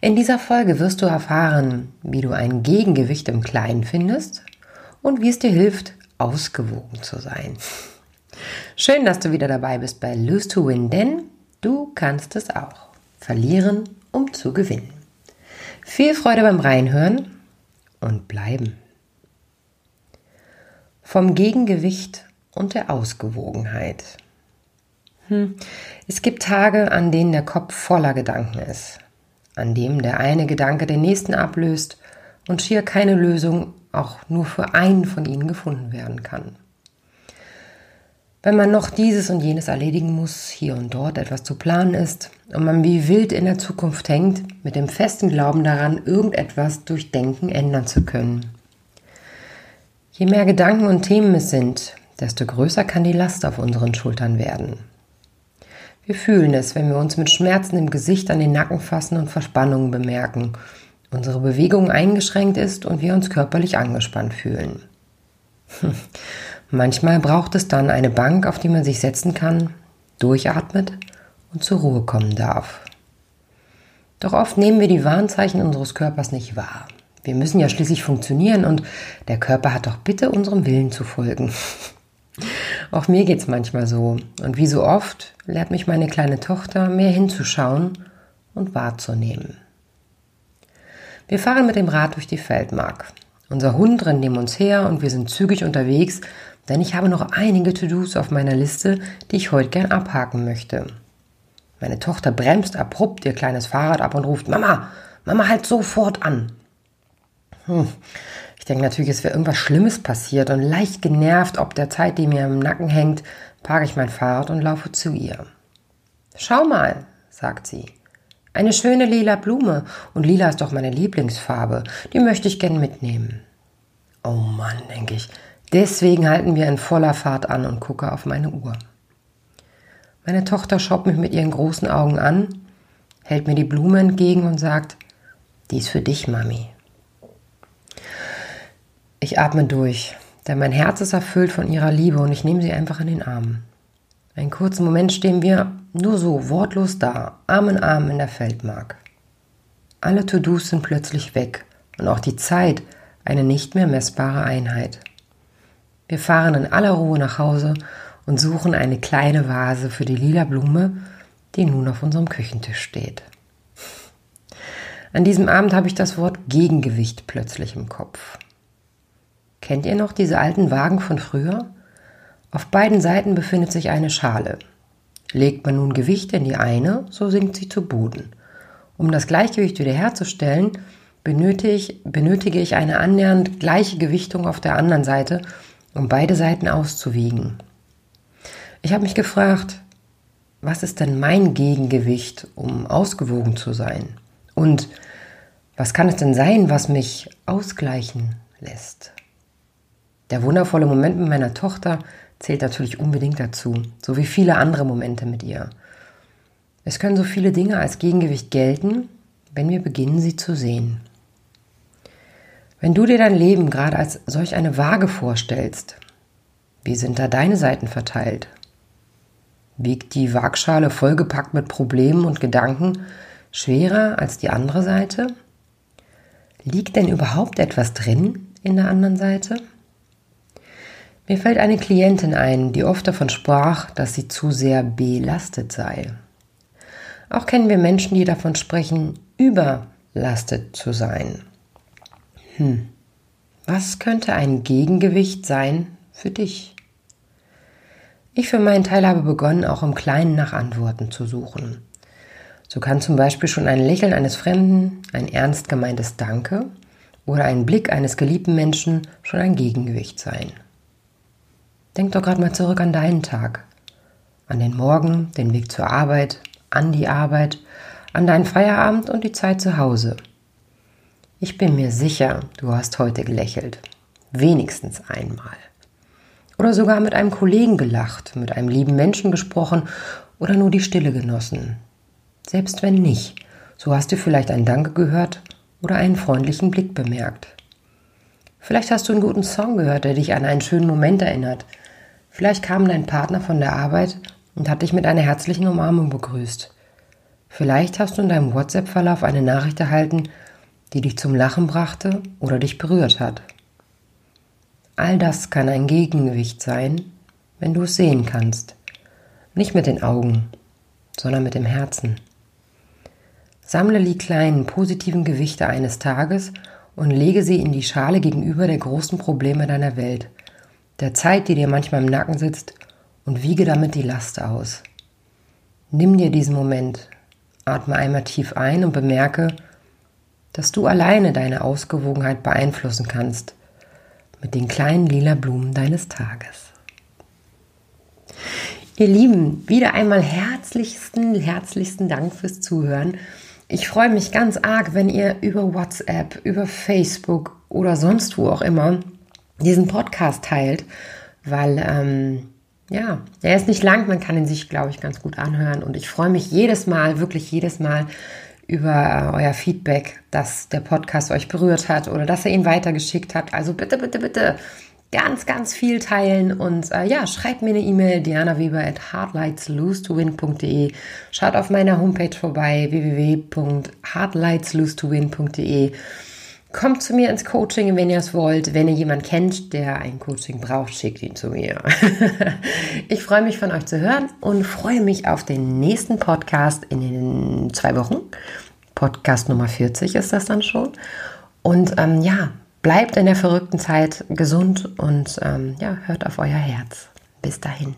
In dieser Folge wirst du erfahren, wie du ein Gegengewicht im Kleinen findest und wie es dir hilft, ausgewogen zu sein. Schön, dass du wieder dabei bist bei Lose to Win, denn du kannst es auch. Verlieren, um zu gewinnen. Viel Freude beim Reinhören und bleiben. Vom Gegengewicht und der Ausgewogenheit. Hm. Es gibt Tage, an denen der Kopf voller Gedanken ist, an dem der eine Gedanke den nächsten ablöst und schier keine Lösung auch nur für einen von ihnen gefunden werden kann. Wenn man noch dieses und jenes erledigen muss, hier und dort etwas zu planen ist und man wie wild in der Zukunft hängt, mit dem festen Glauben daran, irgendetwas durch Denken ändern zu können. Je mehr Gedanken und Themen es sind, desto größer kann die Last auf unseren Schultern werden. Wir fühlen es, wenn wir uns mit Schmerzen im Gesicht an den Nacken fassen und Verspannungen bemerken, unsere Bewegung eingeschränkt ist und wir uns körperlich angespannt fühlen. Manchmal braucht es dann eine Bank, auf die man sich setzen kann, durchatmet und zur Ruhe kommen darf. Doch oft nehmen wir die Warnzeichen unseres Körpers nicht wahr. Wir müssen ja schließlich funktionieren und der Körper hat doch bitte unserem Willen zu folgen. Auch mir geht's manchmal so. Und wie so oft lehrt mich meine kleine Tochter, mehr hinzuschauen und wahrzunehmen. Wir fahren mit dem Rad durch die Feldmark. Unser Hund rennt neben uns her und wir sind zügig unterwegs, denn ich habe noch einige To-Dos auf meiner Liste, die ich heute gern abhaken möchte. Meine Tochter bremst abrupt ihr kleines Fahrrad ab und ruft, Mama, Mama, halt sofort an. Hm. Ich denke natürlich, es wäre irgendwas Schlimmes passiert und leicht genervt ob der Zeit, die mir im Nacken hängt, parke ich mein Fahrrad und laufe zu ihr. Schau mal, sagt sie. Eine schöne lila Blume und lila ist doch meine Lieblingsfarbe. Die möchte ich gern mitnehmen. Oh Mann, denke ich, Deswegen halten wir in voller Fahrt an und gucke auf meine Uhr. Meine Tochter schaut mich mit ihren großen Augen an, hält mir die Blume entgegen und sagt, die ist für dich, Mami. Ich atme durch, denn mein Herz ist erfüllt von ihrer Liebe und ich nehme sie einfach in den Arm. Einen kurzen Moment stehen wir nur so wortlos da, Arm in Arm in der Feldmark. Alle To-Dos sind plötzlich weg und auch die Zeit eine nicht mehr messbare Einheit. Wir fahren in aller Ruhe nach Hause und suchen eine kleine Vase für die lila Blume, die nun auf unserem Küchentisch steht. An diesem Abend habe ich das Wort Gegengewicht plötzlich im Kopf. Kennt ihr noch diese alten Wagen von früher? Auf beiden Seiten befindet sich eine Schale. Legt man nun Gewicht in die eine, so sinkt sie zu Boden. Um das Gleichgewicht wiederherzustellen, benötige benötige ich eine annähernd gleiche Gewichtung auf der anderen Seite um beide Seiten auszuwiegen. Ich habe mich gefragt, was ist denn mein Gegengewicht, um ausgewogen zu sein? Und was kann es denn sein, was mich ausgleichen lässt? Der wundervolle Moment mit meiner Tochter zählt natürlich unbedingt dazu, so wie viele andere Momente mit ihr. Es können so viele Dinge als Gegengewicht gelten, wenn wir beginnen, sie zu sehen. Wenn du dir dein Leben gerade als solch eine Waage vorstellst, wie sind da deine Seiten verteilt? Wiegt die Waagschale vollgepackt mit Problemen und Gedanken schwerer als die andere Seite? Liegt denn überhaupt etwas drin in der anderen Seite? Mir fällt eine Klientin ein, die oft davon sprach, dass sie zu sehr belastet sei. Auch kennen wir Menschen, die davon sprechen, überlastet zu sein. Hm, was könnte ein Gegengewicht sein für dich? Ich für meinen Teil habe begonnen, auch im Kleinen nach Antworten zu suchen. So kann zum Beispiel schon ein Lächeln eines Fremden, ein ernst gemeintes Danke oder ein Blick eines geliebten Menschen schon ein Gegengewicht sein. Denk doch gerade mal zurück an deinen Tag, an den Morgen, den Weg zur Arbeit, an die Arbeit, an deinen Feierabend und die Zeit zu Hause – Ich bin mir sicher, du hast heute gelächelt. Wenigstens einmal. Oder sogar mit einem Kollegen gelacht, mit einem lieben Menschen gesprochen oder nur die Stille genossen. Selbst wenn nicht, so hast du vielleicht ein Danke gehört oder einen freundlichen Blick bemerkt. Vielleicht hast du einen guten Song gehört, der dich an einen schönen Moment erinnert. Vielleicht kam dein Partner von der Arbeit und hat dich mit einer herzlichen Umarmung begrüßt. Vielleicht hast du in deinem WhatsApp-Verlauf eine Nachricht erhalten, die dich zum Lachen brachte oder dich berührt hat. All das kann ein Gegengewicht sein, wenn du es sehen kannst. Nicht mit den Augen, sondern mit dem Herzen. Sammle die kleinen positiven Gewichte eines Tages und lege sie in die Schale gegenüber der großen Probleme deiner Welt, der Zeit, die dir manchmal im Nacken sitzt, und wiege damit die Last aus. Nimm dir diesen Moment, atme einmal tief ein und bemerke, dass du alleine deine Ausgewogenheit beeinflussen kannst mit den kleinen lila Blumen deines Tages. Ihr Lieben, wieder einmal herzlichsten, herzlichsten Dank fürs Zuhören. Ich freue mich ganz arg, wenn ihr über WhatsApp, über Facebook oder sonst wo auch immer diesen Podcast teilt, weil ähm, ja, er ist nicht lang, man kann ihn sich, glaube ich, ganz gut anhören und ich freue mich jedes Mal, wirklich jedes Mal über euer Feedback, dass der Podcast euch berührt hat oder dass er ihn weitergeschickt habt. Also bitte, bitte, bitte ganz, ganz viel teilen und äh, ja, schreibt mir eine E-Mail, dianaweber at hardlightslose2win.de. Schaut auf meiner Homepage vorbei, www.hardlightslose2win.de. Kommt zu mir ins Coaching, wenn ihr es wollt. Wenn ihr jemanden kennt, der ein Coaching braucht, schickt ihn zu mir. ich freue mich von euch zu hören und freue mich auf den nächsten Podcast in den zwei Wochen. Podcast Nummer 40 ist das dann schon. Und ähm, ja, bleibt in der verrückten Zeit gesund und ähm, ja, hört auf euer Herz. Bis dahin.